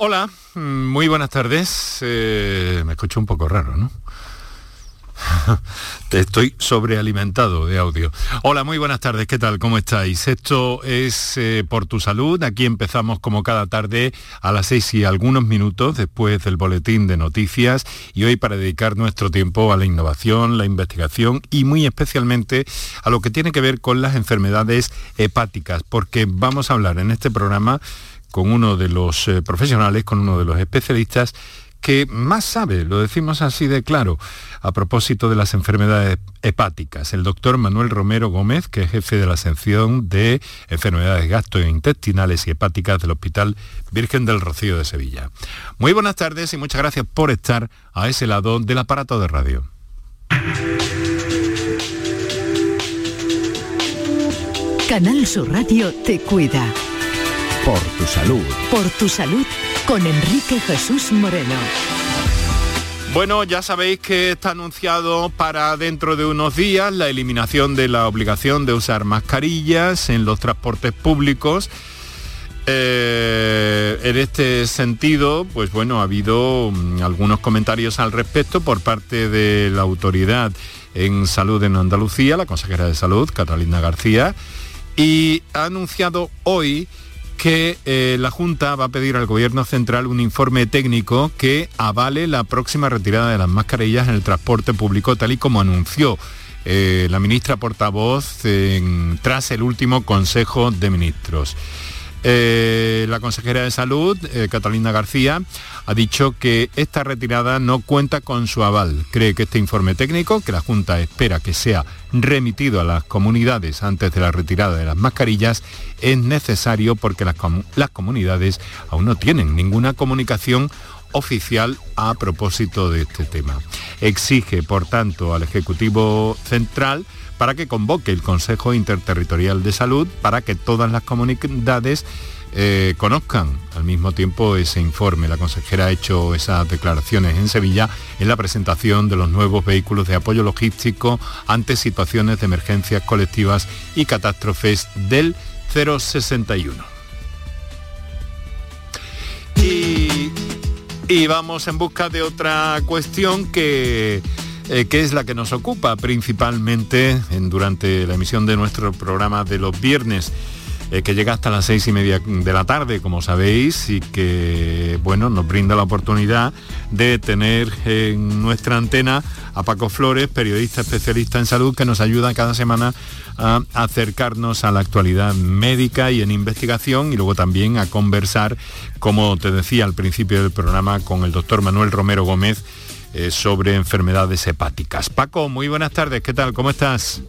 Hola, muy buenas tardes. Eh, me escucho un poco raro, ¿no? Estoy sobrealimentado de audio. Hola, muy buenas tardes, ¿qué tal? ¿Cómo estáis? Esto es eh, Por tu Salud. Aquí empezamos como cada tarde a las seis y algunos minutos después del boletín de noticias y hoy para dedicar nuestro tiempo a la innovación, la investigación y muy especialmente a lo que tiene que ver con las enfermedades hepáticas, porque vamos a hablar en este programa con uno de los eh, profesionales, con uno de los especialistas que más sabe, lo decimos así de claro, a propósito de las enfermedades hepáticas. El doctor Manuel Romero Gómez, que es jefe de la sección de enfermedades gastrointestinales y hepáticas del Hospital Virgen del Rocío de Sevilla. Muy buenas tardes y muchas gracias por estar a ese lado del aparato de radio. Canal Sur Radio te cuida. Por tu salud. Por tu salud con Enrique Jesús Moreno. Bueno, ya sabéis que está anunciado para dentro de unos días la eliminación de la obligación de usar mascarillas en los transportes públicos. Eh, en este sentido, pues bueno, ha habido mm, algunos comentarios al respecto por parte de la autoridad en salud en Andalucía, la consejera de salud, Catalina García, y ha anunciado hoy que eh, la Junta va a pedir al Gobierno Central un informe técnico que avale la próxima retirada de las mascarillas en el transporte público, tal y como anunció eh, la ministra portavoz tras el último Consejo de Ministros. Eh, la consejera de Salud, eh, Catalina García, ha dicho que esta retirada no cuenta con su aval. Cree que este informe técnico, que la Junta espera que sea remitido a las comunidades antes de la retirada de las mascarillas, es necesario porque las, las comunidades aún no tienen ninguna comunicación oficial a propósito de este tema. Exige, por tanto, al Ejecutivo Central para que convoque el Consejo Interterritorial de Salud para que todas las comunidades eh, conozcan al mismo tiempo ese informe. La consejera ha hecho esas declaraciones en Sevilla en la presentación de los nuevos vehículos de apoyo logístico ante situaciones de emergencias colectivas y catástrofes del 061. Y, y vamos en busca de otra cuestión que eh, que es la que nos ocupa principalmente en, durante la emisión de nuestro programa de los viernes. Eh, que llega hasta las seis y media de la tarde, como sabéis, y que bueno, nos brinda la oportunidad de tener en nuestra antena a Paco Flores, periodista especialista en salud, que nos ayuda cada semana a acercarnos a la actualidad médica y en investigación y luego también a conversar, como te decía al principio del programa, con el doctor Manuel Romero Gómez, eh, sobre enfermedades hepáticas. Paco, muy buenas tardes, ¿qué tal? ¿Cómo estás?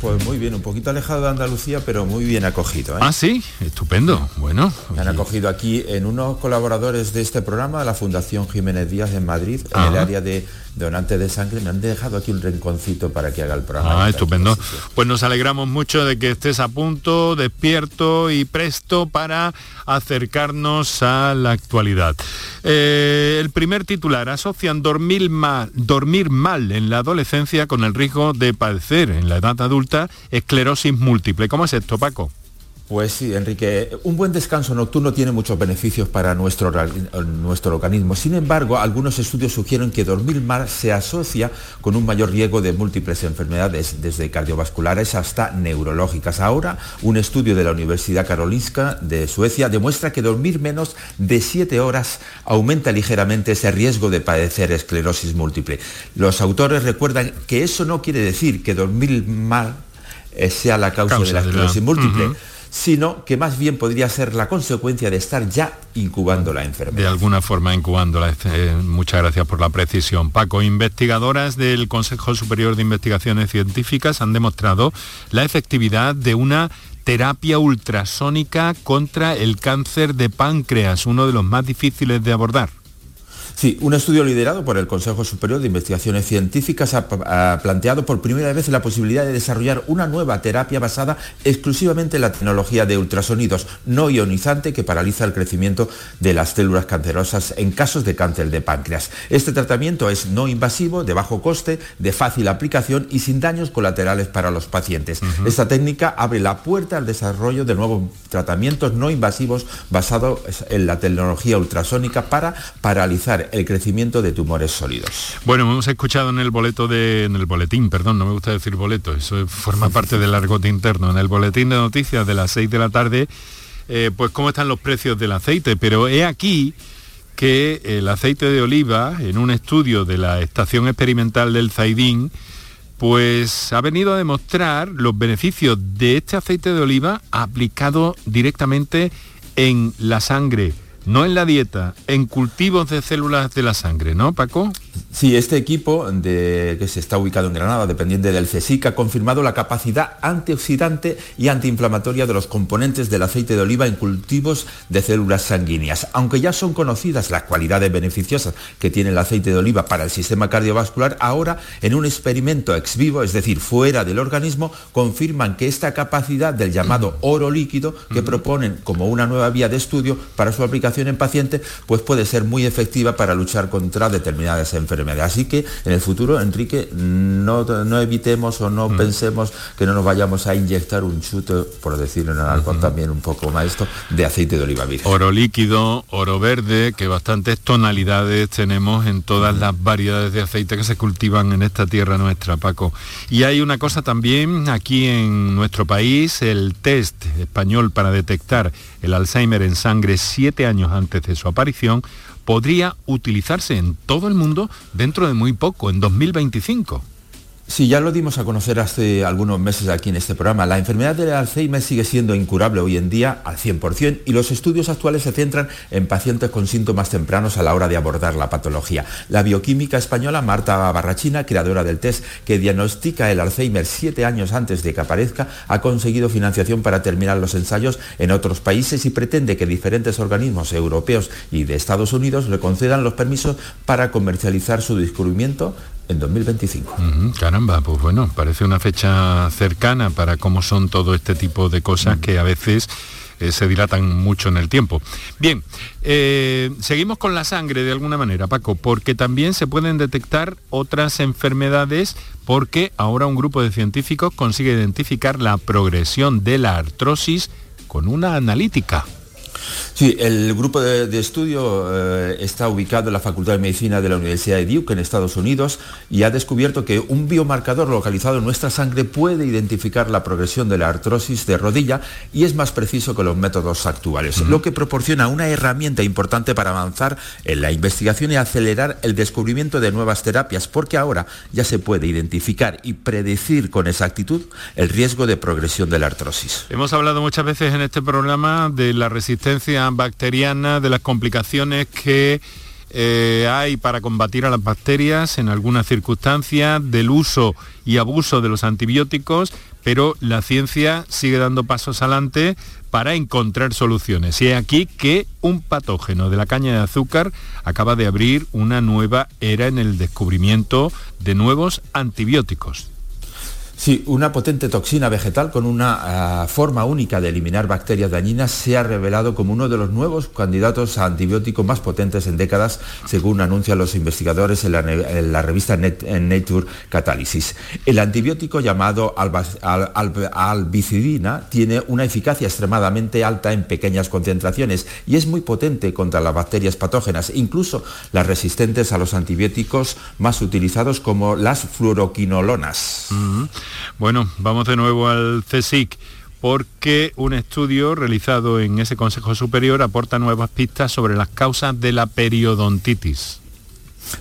Pues muy bien, un poquito alejado de Andalucía, pero muy bien acogido. ¿eh? Ah, sí, estupendo. Bueno. Me han acogido aquí en unos colaboradores de este programa, la Fundación Jiménez Díaz en Madrid, en el área de donante de sangre, me han dejado aquí un rinconcito para que haga el programa. Ah, estupendo. Pues nos alegramos mucho de que estés a punto, despierto y presto para acercarnos a la actualidad. Eh, el primer titular, asocian dormir mal, dormir mal en la adolescencia con el riesgo de padecer en la edad adulta esclerosis múltiple. ¿Cómo es esto, Paco? Pues sí, Enrique, un buen descanso nocturno tiene muchos beneficios para nuestro, nuestro organismo. Sin embargo, algunos estudios sugieren que dormir mal se asocia con un mayor riesgo de múltiples enfermedades, desde cardiovasculares hasta neurológicas. Ahora, un estudio de la Universidad Karolinska de Suecia demuestra que dormir menos de 7 horas aumenta ligeramente ese riesgo de padecer esclerosis múltiple. Los autores recuerdan que eso no quiere decir que dormir mal eh, sea la causa, de la esclerosis múltiple sino que más bien podría ser la consecuencia de estar ya incubando la enfermedad. De alguna forma incubándola. Eh, muchas gracias por la precisión. Paco, investigadoras del Consejo Superior de Investigaciones Científicas han demostrado la efectividad de una terapia ultrasónica contra el cáncer de páncreas, uno de los más difíciles de abordar. Sí, un estudio liderado por el Consejo Superior de Investigaciones Científicas ha, planteado por primera vez la posibilidad de desarrollar una nueva terapia basada exclusivamente en la tecnología de ultrasonidos no ionizante que paraliza el crecimiento de las células cancerosas en casos de cáncer de páncreas. Este tratamiento es no invasivo, de bajo coste, de fácil aplicación y sin daños colaterales para los pacientes. Esta técnica abre la puerta al desarrollo de nuevos tratamientos no invasivos basados en la tecnología ultrasónica para paralizar el crecimiento de tumores sólidos. Bueno, hemos escuchado en el boleto de, en el boletín, perdón, no me gusta decir boleto, eso forma parte del argot interno, en el boletín de noticias de las 6 de la tarde, eh, pues cómo están los precios del aceite, pero he aquí que el aceite de oliva, en un estudio de la Estación Experimental del Zaidín, pues ha venido a demostrar los beneficios de este aceite de oliva aplicado directamente en la sangre no en la dieta, en cultivos de células de la sangre, ¿no, Paco? Sí, este equipo de, que se está ubicado en Granada, dependiente del CSIC, ha confirmado la capacidad antioxidante y antiinflamatoria de los componentes del aceite de oliva en cultivos de células sanguíneas. Aunque ya son conocidas las cualidades beneficiosas que tiene el aceite de oliva para el sistema cardiovascular, ahora en un experimento ex vivo, es decir, fuera del organismo, confirman que esta capacidad del llamado oro líquido, que proponen como una nueva vía de estudio para su aplicación, en pacientes, pues puede ser muy efectiva para luchar contra determinadas enfermedades. Así que en el futuro, Enrique, no, no evitemos o no mm. pensemos que no nos vayamos a inyectar un chute, por decirlo en algo también un poco maestro, de aceite de oliva virgen. Oro líquido, oro verde, que bastantes tonalidades tenemos en todas las variedades de aceite que se cultivan en esta tierra nuestra, Paco. Y hay una cosa también aquí en nuestro país, el test español para detectar el Alzheimer en sangre siete años antes de su aparición, podría utilizarse en todo el mundo dentro de muy poco, en 2025. Sí, ya lo dimos a conocer hace algunos meses aquí en este programa. La enfermedad del Alzheimer sigue siendo incurable hoy en día al 100% y los estudios actuales se centran en pacientes con síntomas tempranos a la hora de abordar la patología. La bioquímica española Marta Barrachina, creadora del test que diagnostica el Alzheimer siete años antes de que aparezca, ha conseguido financiación para terminar los ensayos en otros países y pretende que diferentes organismos europeos y de Estados Unidos le concedan los permisos para comercializar su descubrimiento en 2025. caramba, pues bueno, parece una fecha cercana para cómo son todo este tipo de cosas que a veces eh, se dilatan mucho en el tiempo. Bien, eh, seguimos con la sangre de alguna manera, Paco, porque también se pueden detectar otras enfermedades porque ahora un grupo de científicos consigue identificar la progresión de la artrosis con una analítica. Sí, el grupo de, estudio eh, está ubicado en la Facultad de Medicina de la Universidad de Duke en Estados Unidos y ha descubierto que un biomarcador localizado en nuestra sangre puede identificar la progresión de la artrosis de rodilla y es más preciso que los métodos actuales, lo que proporciona una herramienta importante para avanzar en la investigación y acelerar el descubrimiento de nuevas terapias, porque ahora ya se puede identificar y predecir con exactitud el riesgo de progresión de la artrosis. Hemos hablado muchas veces en este programa de la resistencia bacteriana, de las complicaciones que eh, hay para combatir a las bacterias en algunas circunstancias, del uso y abuso de los antibióticos, pero la ciencia sigue dando pasos adelante para encontrar soluciones. Y es aquí que un patógeno de la caña de azúcar acaba de abrir una nueva era en el descubrimiento de nuevos antibióticos. Sí, una potente toxina vegetal con una ah, forma única de eliminar bacterias dañinas se ha revelado como uno de los nuevos candidatos a antibióticos más potentes en décadas, según anuncian los investigadores en la, revista Nature Catalysis. El antibiótico llamado albicidina tiene una eficacia extremadamente alta en pequeñas concentraciones y es muy potente contra las bacterias patógenas, incluso las resistentes a los antibióticos más utilizados como las fluoroquinolonas. Bueno, vamos de nuevo al CSIC porque un estudio realizado en ese Consejo Superior aporta nuevas pistas sobre las causas de la periodontitis.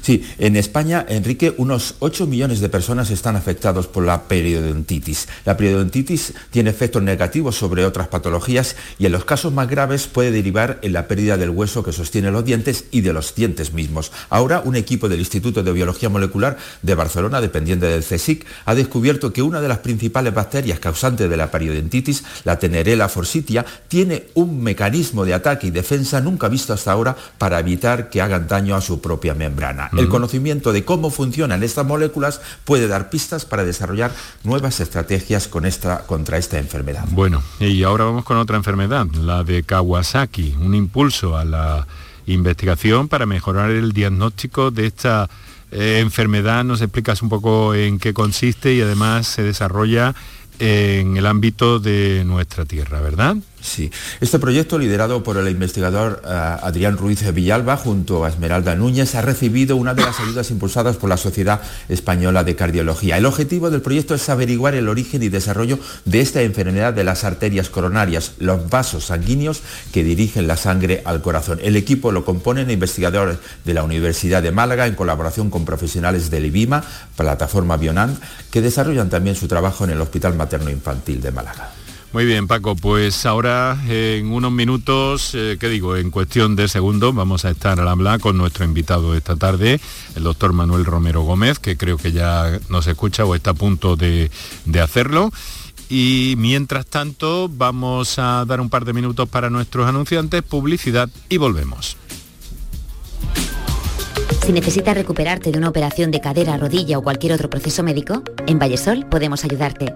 Sí, en España, Enrique, unos 8 millones de personas están afectados por la periodontitis. La periodontitis tiene efectos negativos sobre otras patologías y en los casos más graves puede derivar en la pérdida del hueso que sostiene los dientes y de los dientes mismos. Ahora, un equipo del Instituto de Biología Molecular de Barcelona, dependiente del CSIC, ha descubierto que una de las principales bacterias causantes de la periodontitis, la Tenerella forsythia, tiene un mecanismo de ataque y defensa nunca visto hasta ahora para evitar que hagan daño a su propia membrana. El conocimiento de cómo funcionan estas moléculas puede dar pistas para desarrollar nuevas estrategias con esta, contra esta enfermedad. Bueno, y ahora vamos con otra enfermedad, la de Kawasaki, un impulso a la investigación para mejorar el diagnóstico de esta eh, enfermedad. Nos explicas un poco en qué consiste y además se desarrolla en el ámbito de nuestra tierra, ¿verdad? Sí, este proyecto liderado por el investigador eh, Adrián Ruiz Villalba junto a Esmeralda Núñez ha recibido una de las ayudas impulsadas por la Sociedad Española de Cardiología. El objetivo del proyecto es averiguar el origen y desarrollo de esta enfermedad de las arterias coronarias, los vasos sanguíneos que dirigen la sangre al corazón. El equipo lo componen investigadores de la Universidad de Málaga en colaboración con profesionales del IBIMA, plataforma Bionan, que desarrollan también su trabajo en el Hospital Materno Infantil de Málaga. Muy bien, Paco, pues ahora en unos minutos, eh, ¿qué digo? En cuestión de segundos vamos a estar al hablar con nuestro invitado de esta tarde, el doctor Manuel Romero Gómez, que creo que ya nos escucha o está a punto de, de hacerlo. Y mientras tanto vamos a dar un par de minutos para nuestros anunciantes, publicidad y volvemos. Si necesitas recuperarte de una operación de cadera, rodilla o cualquier otro proceso médico, en Vallesol podemos ayudarte.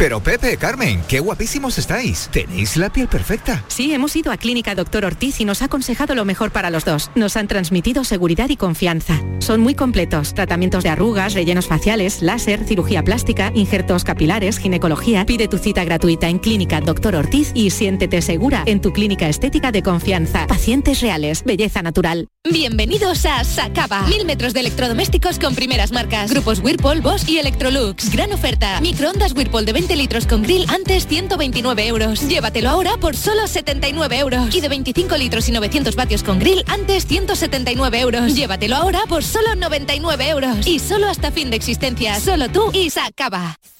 Pero Pepe, Carmen, qué guapísimos estáis. Tenéis la piel perfecta. Sí, hemos ido a Clínica Doctor Ortiz y nos ha aconsejado lo mejor para los dos. Nos han transmitido seguridad y confianza. Son muy completos. Tratamientos de arrugas, rellenos faciales, láser, cirugía plástica, injertos capilares, ginecología. Pide tu cita gratuita en Clínica Doctor Ortiz y siéntete segura en tu clínica estética de confianza. Pacientes reales, belleza natural. Bienvenidos a Sacaba. Mil metros de electrodomésticos con primeras marcas. Grupos Whirlpool, Bosch y Electrolux. Gran oferta. Microondas Whirlpool de 20 litros con grill antes 129 euros. Llévatelo ahora por solo 79 euros. Y de 25 litros y 900 vatios con grill antes 179 euros. Llévatelo ahora por solo 99 euros. Y solo hasta fin de existencia. Solo tú y Sacaba.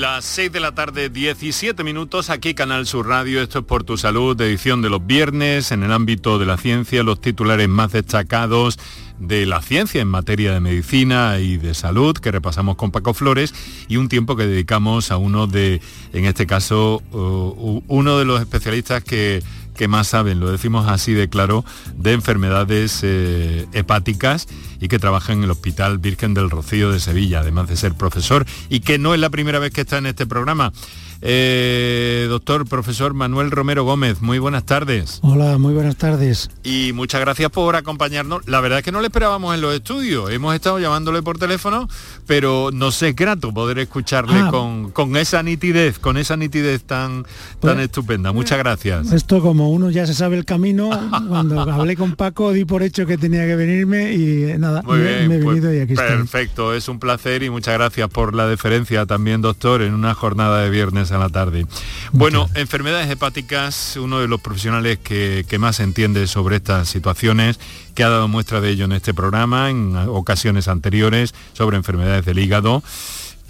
Las 6 de la tarde, 17 minutos, aquí Canal Sur Radio, esto es por tu salud, edición de los viernes, en el ámbito de la ciencia, los titulares más destacados de la ciencia en materia de medicina y de salud que repasamos con Paco Flores y un tiempo que dedicamos a uno de, en este caso, uh, uno de los especialistas que, que más saben, lo decimos así de claro, de enfermedades eh, hepáticas y que trabaja en el Hospital Virgen del Rocío de Sevilla, además de ser profesor y que no es la primera vez que está en este programa. Eh, doctor, profesor Manuel Romero Gómez, muy buenas tardes. Hola, muy buenas tardes. Y muchas gracias por acompañarnos. La verdad es que no le esperábamos en los estudios. Hemos estado llamándole por teléfono, pero nos es grato poder escucharle Ah. con, con esa nitidez, con esa nitidez tan, tan Pues- estupenda. Muchas gracias. Esto como uno ya se sabe el camino, cuando hablé con Paco di por hecho que tenía que venirme y eh, nada, Muy bien, me he pues, venido y aquí estoy. perfecto, es un placer y muchas gracias por la deferencia también, doctor, en una jornada de viernes a la tarde. Bueno, enfermedades hepáticas, uno de los profesionales que, que más entiende sobre estas situaciones, que ha dado muestra de ello en este programa, en ocasiones anteriores, sobre enfermedades del hígado.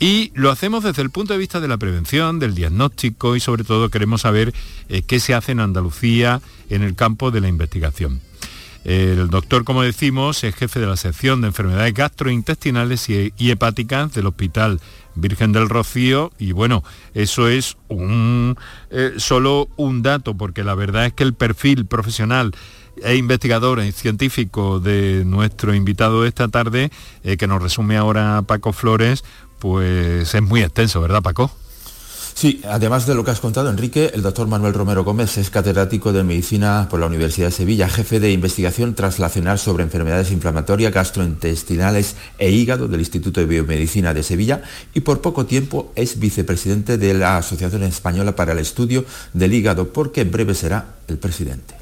Y lo hacemos desde el punto de vista de la prevención, del diagnóstico y sobre todo queremos saber eh, qué se hace en Andalucía en el campo de la investigación. El doctor, como decimos, es jefe de la sección de enfermedades gastrointestinales y hepáticas del Hospital Virgen del Rocío y bueno, eso es un, eh, solo un dato porque la verdad es que el perfil profesional e investigador y científico de nuestro invitado esta tarde, eh, que nos resume ahora Paco Flores, pues es muy extenso, ¿verdad Paco? Sí, además de lo que has contado, Enrique, el doctor Manuel Romero Gómez es catedrático de Medicina por la Universidad de Sevilla, jefe de investigación translacional sobre enfermedades inflamatorias, gastrointestinales e hígado del Instituto de Biomedicina de Sevilla y por poco tiempo es vicepresidente de la Asociación Española para el Estudio del Hígado, porque en breve será el presidente.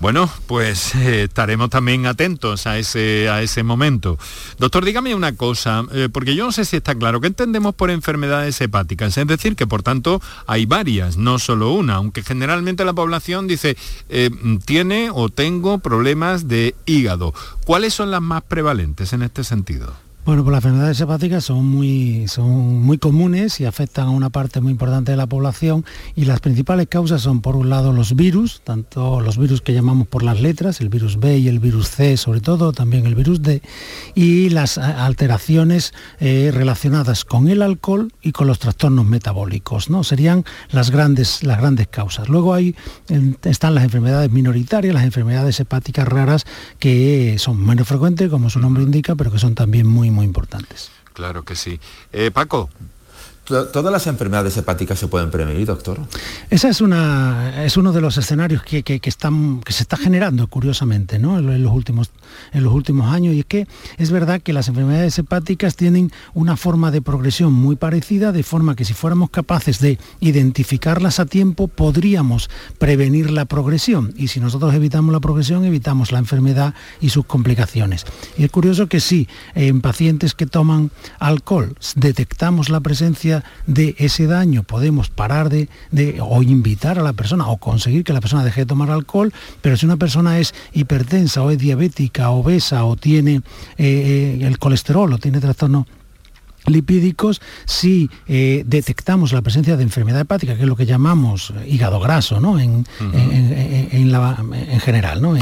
Bueno, pues eh, estaremos también atentos a ese, a ese momento. Doctor, dígame una cosa, eh, porque yo no sé si está claro, ¿qué entendemos por enfermedades hepáticas? Es decir, que por tanto hay varias, no solo una, aunque generalmente la población dice, eh, tiene o tengo problemas de hígado. ¿Cuáles son las más prevalentes en este sentido? Bueno, pues las enfermedades hepáticas son muy, son muy comunes y afectan a una parte muy importante de la población y las principales causas son por un lado los virus, tanto los virus que llamamos por las letras, el virus B y el virus C sobre todo, también el virus D, y las alteraciones eh, relacionadas con el alcohol y con los trastornos metabólicos, ¿no? Serían las grandes, las grandes causas. Luego hay, están las enfermedades minoritarias, las enfermedades hepáticas raras que son menos frecuentes, como su nombre indica, pero que son también muy muy, importantes. Claro que sí. Eh, Paco, ¿Todas las enfermedades hepáticas se pueden prevenir, doctor? Esa es, una, es uno de los escenarios que, están, que se está generando, curiosamente, ¿no? en, los últimos, en los últimos años. Y es que es verdad que las enfermedades hepáticas tienen una forma de progresión muy parecida, de forma que si fuéramos capaces de identificarlas a tiempo, podríamos prevenir la progresión. Y si nosotros evitamos la progresión, evitamos la enfermedad y sus complicaciones. Y es curioso que sí, en pacientes que toman alcohol detectamos la presencia de ese daño podemos parar de, o invitar a la persona o conseguir que la persona deje de tomar alcohol, pero si una persona es hipertensa o es diabética, obesa o tiene eh, eh, el colesterol o tiene trastorno lipídicos si eh, detectamos la presencia de enfermedad hepática, que es lo que llamamos hígado graso, ¿no? En, general, ¿no?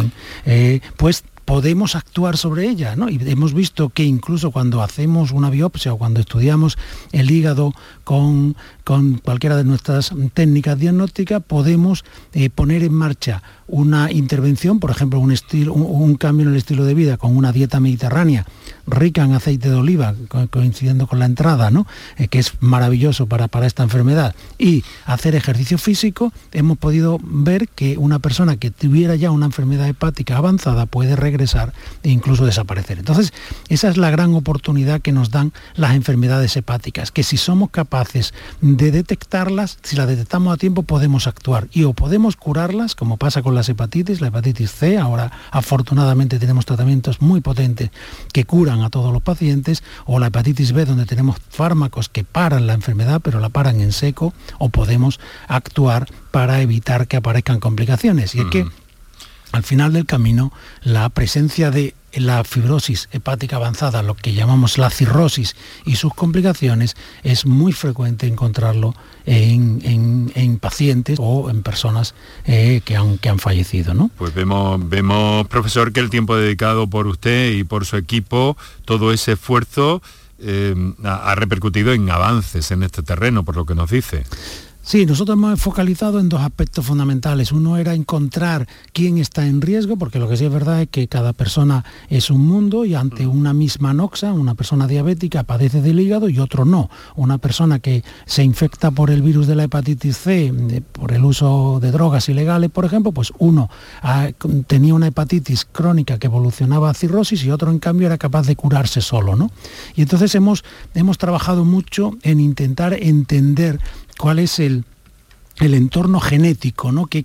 pues podemos actuar sobre ella, ¿no? Y hemos visto que incluso cuando hacemos una biopsia o cuando estudiamos el hígado con, con cualquiera de nuestras técnicas diagnósticas, podemos eh, poner en marcha una intervención, por ejemplo, un, estilo, un, cambio en el estilo de vida con una dieta mediterránea rica en aceite de oliva, coincidiendo con la entrada, ¿no? Eh, que es maravilloso para, para esta enfermedad, y hacer ejercicio físico, hemos podido ver que una persona que tuviera ya una enfermedad hepática avanzada puede regresar e incluso desaparecer. Entonces, esa es la gran oportunidad que nos dan las enfermedades hepáticas, que si somos capaces de detectarlas, si las detectamos a tiempo, podemos actuar y o podemos curarlas, como pasa con las hepatitis, la hepatitis C, ahora afortunadamente tenemos tratamientos muy potentes que curan a todos los pacientes, o la hepatitis B, donde tenemos fármacos que paran la enfermedad, pero la paran en seco, o podemos actuar para evitar que aparezcan complicaciones. Y es que al final del camino, la presencia de la fibrosis hepática avanzada, lo que llamamos la cirrosis y sus complicaciones, es muy frecuente encontrarlo en, pacientes o en personas eh, que, han, que han fallecido. ¿no? Pues vemos, vemos, profesor, que el tiempo dedicado por usted y por su equipo, todo ese esfuerzo eh, ha repercutido en avances en este terreno, por lo que nos dice. Sí, nosotros hemos focalizado en dos aspectos fundamentales. Uno era encontrar quién está en riesgo, porque lo que sí es verdad es que cada persona es un mundo y ante una misma noxa, una persona diabética padece del hígado y otro no. Una persona que se infecta por el virus de la hepatitis C, por el uso de drogas ilegales, por ejemplo, pues uno tenía una hepatitis crónica que evolucionaba a cirrosis y otro en cambio era capaz de curarse solo, ¿no? Y entonces hemos, hemos trabajado mucho en intentar entender cuál es el, entorno genético, ¿no? ¿Qué,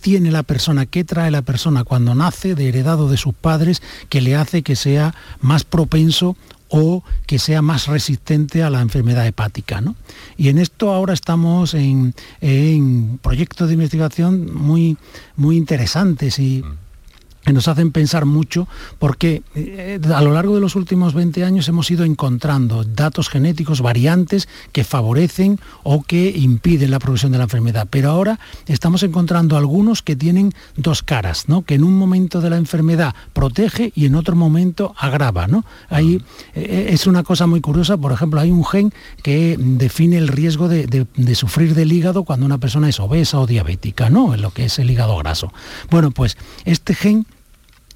tiene la persona, qué trae la persona cuando nace de heredado de sus padres que le hace que sea más propenso o que sea más resistente a la enfermedad hepática. ¿no? Y en esto ahora estamos en, en proyectos de investigación muy, muy interesantes y, que nos hacen pensar mucho porque eh, a lo largo de los últimos 20 años hemos ido encontrando datos genéticos, variantes que favorecen o que impiden la progresión de la enfermedad. Pero ahora estamos encontrando algunos que tienen dos caras, ¿no? que en un momento de la enfermedad protege y en otro momento agrava. ¿no? Ahí eh, es una cosa muy curiosa, por ejemplo, hay un gen que define el riesgo de, de sufrir del hígado cuando una persona es obesa o diabética, ¿no? en lo que es el hígado graso. Bueno, pues este gen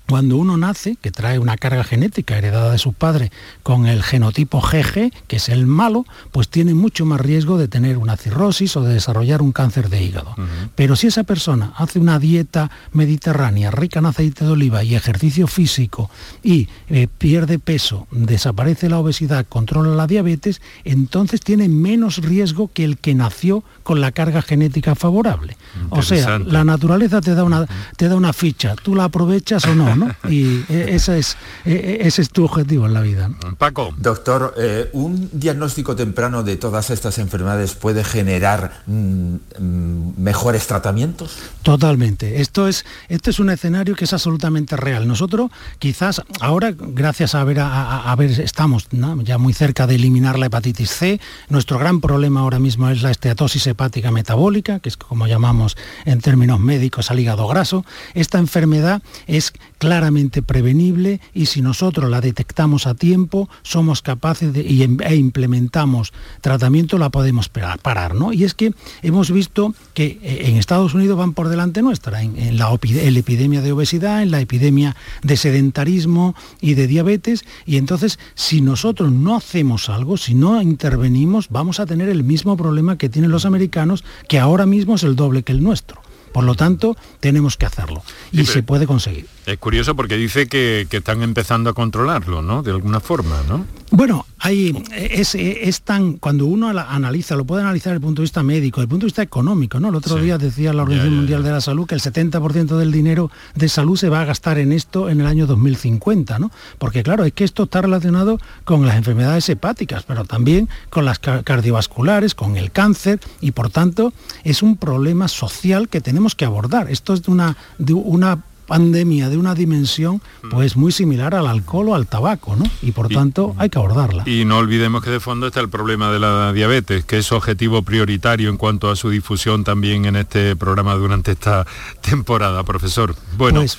cuando uno nace, que trae una carga genética heredada de su padre con el genotipo GG, que es el malo, pues tiene mucho más riesgo de tener una cirrosis o de desarrollar un cáncer de hígado. Pero si esa persona hace una dieta mediterránea rica en aceite de oliva y ejercicio físico y eh, pierde peso, desaparece la obesidad, controla la diabetes, entonces tiene menos riesgo que el que nació con la carga genética favorable. O sea, la naturaleza te da una, te da una ficha, tú la aprovechas o no. Y e, ese es, e, e, ese es tu objetivo en la vida. Paco. Doctor, eh, ¿un diagnóstico temprano de todas estas enfermedades puede generar mm, mm, mejores tratamientos? Totalmente. Esto es, esto es un escenario que es absolutamente real. Nosotros quizás ahora, gracias a ver, a, ver estamos ya muy cerca de eliminar la hepatitis C. Nuestro gran problema ahora mismo es la esteatosis hepática metabólica, que es como llamamos en términos médicos al hígado graso. Esta enfermedad es claramente prevenible y si nosotros la detectamos a tiempo, somos capaces de, em, e implementamos tratamiento, la podemos parar. ¿no? Y es que hemos visto que eh, en Estados Unidos van por delante nuestra, en, la, epidemia de obesidad, en la epidemia de sedentarismo y de diabetes, y entonces si nosotros no hacemos algo, si no intervenimos, vamos a tener el mismo problema que tienen los americanos, que ahora mismo es el doble que el nuestro. Por lo tanto, tenemos que hacerlo y se puede conseguir. Es curioso porque dice que, están empezando a controlarlo, ¿no? De alguna forma, ¿no? Bueno, hay, es, tan, cuando uno analiza, lo puede analizar desde el punto de vista médico, desde el punto de vista económico, ¿no? El otro día decía la Organización Mundial de la Salud que el 70% del dinero de salud se va a gastar en esto en el año 2050, ¿no? Porque claro, es que esto está relacionado con las enfermedades hepáticas, pero también con las cardiovasculares, con el cáncer, y por tanto es un problema social que tenemos que abordar. Esto es de una, de una pandemia de una dimensión mm. pues muy similar al alcohol o al tabaco, ¿no? Y por tanto hay que abordarla. Y no olvidemos que de fondo está el problema de la diabetes, que es objetivo prioritario en cuanto a su difusión también en este programa durante esta temporada, profesor. Bueno. Pues,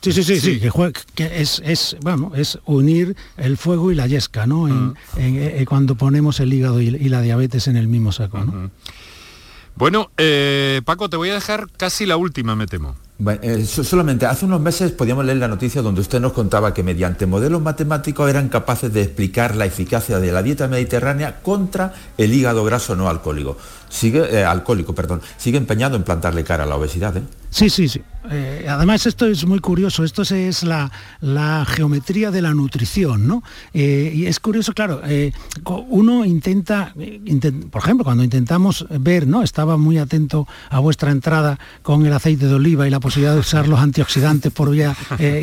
sí, sí, sí, sí, que, es, es, bueno, es unir el fuego y la yesca, ¿no? En, mm. eh, cuando ponemos el hígado y, la diabetes en el mismo saco, ¿no? Bueno, eh, Paco, te voy a dejar casi la última, me temo. Eh, solamente hace unos meses podíamos leer la noticia donde usted nos contaba que mediante modelos matemáticos eran capaces de explicar la eficacia de la dieta mediterránea contra el hígado graso no alcohólico. Sigue, eh, alcohólico, perdón. Sigue empeñado en plantarle cara a la obesidad. ¿eh? Sí, sí, sí. Eh, además esto es muy curioso, esto es la, geometría de la nutrición, ¿no? Eh, y es curioso, claro, uno intenta, por ejemplo, cuando intentamos ver, ¿no? Estaba muy atento a vuestra entrada con el aceite de oliva y la posibilidad de usar los antioxidantes por vía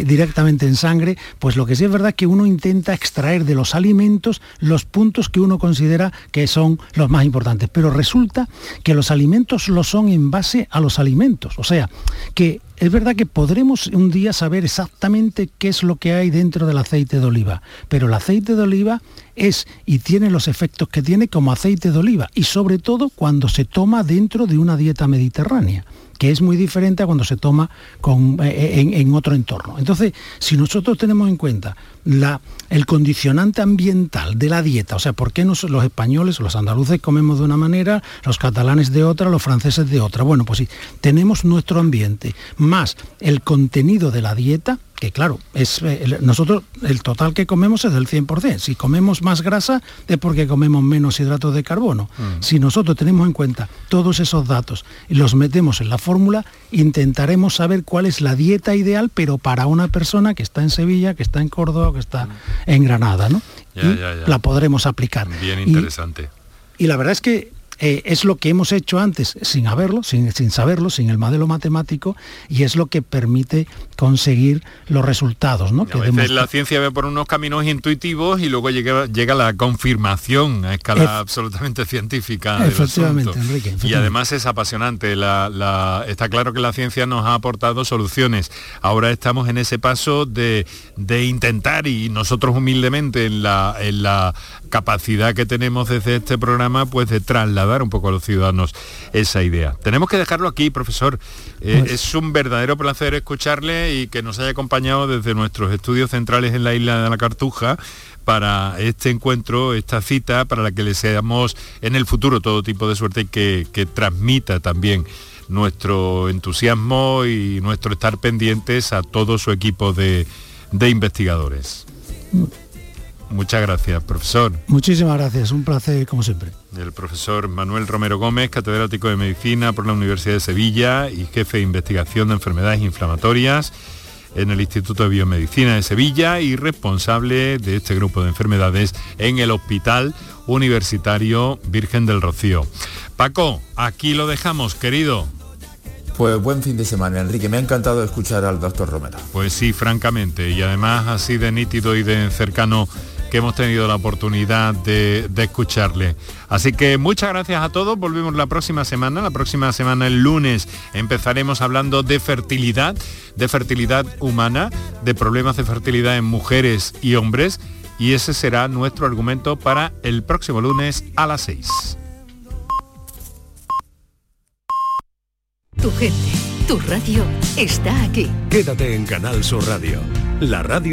directamente en sangre, pues lo que sí es verdad es que uno intenta extraer de los alimentos los puntos que uno considera que son los más importantes, pero resulta que los alimentos lo son en base a los alimentos, o sea, que es verdad que podremos un día saber exactamente qué es lo que hay dentro del aceite de oliva, pero el aceite de oliva es y tiene los efectos que tiene como aceite de oliva y sobre todo cuando se toma dentro de una dieta mediterránea que es muy diferente a cuando se toma eh, eh, en, otro entorno. Entonces, si nosotros tenemos en cuenta la, el condicionante ambiental de la dieta, o sea, ¿por qué los españoles los andaluces comemos de una manera, los catalanes de otra, los franceses de otra? Bueno, pues sí, tenemos nuestro ambiente más el contenido de la dieta, que claro, es, eh, nosotros el total que comemos es del 100%. Si comemos más grasa es porque comemos menos hidratos de carbono. Mm. Si nosotros tenemos en cuenta todos esos datos y los metemos en la fórmula, intentaremos saber cuál es la dieta ideal, pero para una persona que está en Sevilla, que está en Córdoba, que está en Granada, ¿no? y la podremos aplicar. Bien interesante. y la verdad es que eh, es lo que hemos hecho antes sin haberlo, sin, sin, saberlo, sin el modelo matemático, y es lo que permite conseguir los resultados. ¿no? a veces la ciencia ve por unos caminos intuitivos y luego llega, llega la confirmación a escala absolutamente científica. Efectivamente, Enrique, Y además es apasionante. La, está claro que la ciencia nos ha aportado soluciones. Ahora estamos en ese paso de, de intentar y nosotros humildemente en la, en la capacidad que tenemos desde este programa pues de trasladar un poco a los ciudadanos esa idea. Tenemos que dejarlo aquí, profesor. Eh, pues es un verdadero placer escucharle y que nos haya acompañado desde nuestros estudios centrales en la isla de la Cartuja para este encuentro, esta cita, para la que le deseamos en el futuro todo tipo de suerte y que, que transmita también nuestro entusiasmo y nuestro estar pendientes a todo su equipo de, de investigadores. Muchas gracias, profesor. Muchísimas gracias, un placer como siempre. El profesor Manuel Romero Gómez, catedrático de Medicina por la Universidad de Sevilla y jefe de investigación de enfermedades inflamatorias en el Instituto de Biomedicina de Sevilla y responsable de este grupo de enfermedades en el Hospital Universitario Virgen del Rocío. Paco, aquí lo dejamos, querido. Pues buen fin de semana, Enrique. Me ha encantado escuchar al doctor Romero. Pues sí, francamente, y además así de nítido y de cercano que hemos tenido la oportunidad de, escucharle. Así que muchas gracias a todos. Volvemos la próxima semana. La próxima semana, el lunes, empezaremos hablando de fertilidad, de fertilidad humana, de problemas de fertilidad en mujeres y hombres. Y ese será nuestro argumento para el próximo lunes a las 6. Tu gente, tu radio está aquí. Quédate en Canal Sur Radio, la radio